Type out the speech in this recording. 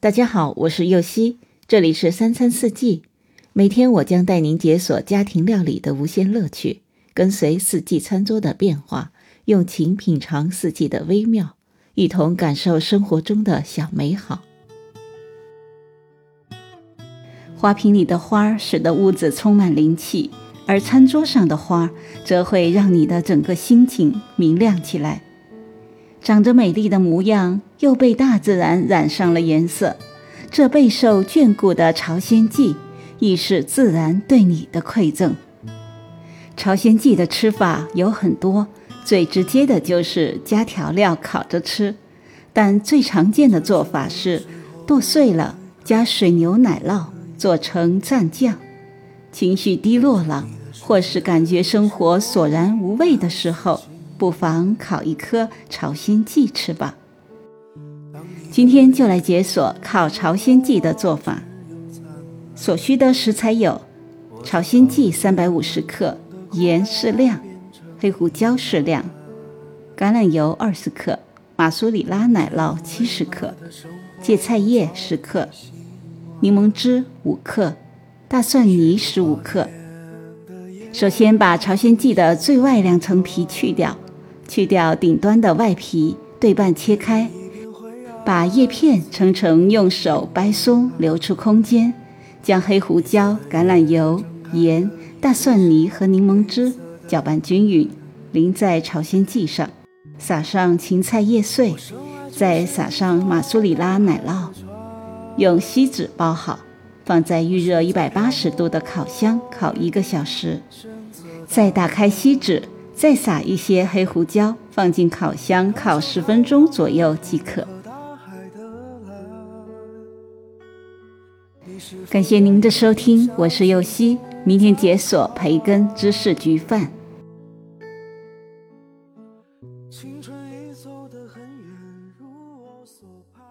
大家好，我是右希，这里是三餐四季。每天我将带您解锁家庭料理的无限乐趣，跟随四季餐桌的变化，用情品尝四季的微妙，一同感受生活中的小美好。花瓶里的花使得屋子充满灵气，而餐桌上的花则会让你的整个心情明亮起来。长着美丽的模样，又被大自然染上了颜色。这备受眷顾的朝鲜蓟，亦是自然对你的馈赠。朝鲜蓟的吃法有很多，最直接的就是加调料烤着吃，但最常见的做法是剁碎了加水牛奶酪做成蘸酱。情绪低落了，或是感觉生活索然无味的时候。不妨烤一颗朝鲜蓟吃吧。今天就来解锁烤朝鲜蓟的做法。所需的食材有：朝鲜蓟三百五十克，盐适量，黑胡椒适量，橄榄油二十克，马苏里拉奶酪七十克，芥菜叶十克，柠檬汁五克，大蒜泥十五克。首先把朝鲜蓟的最外两层皮去掉。去掉顶端的外皮，对半切开，把叶片层层用手掰松，留出空间。将黑胡椒、橄榄油、盐、大蒜泥和柠檬汁搅拌均匀，淋在朝鲜蓟上，撒上芹菜叶碎，再撒上马苏里拉奶酪，用锡纸包好，放在预热一百八十度的烤箱烤一个小时，再打开锡纸。再撒一些黑胡椒，放进烤箱烤十分钟左右即可。感谢您的收听，我是右希，明天解锁培根芝士焗饭。青春已走得很远，如我所盼。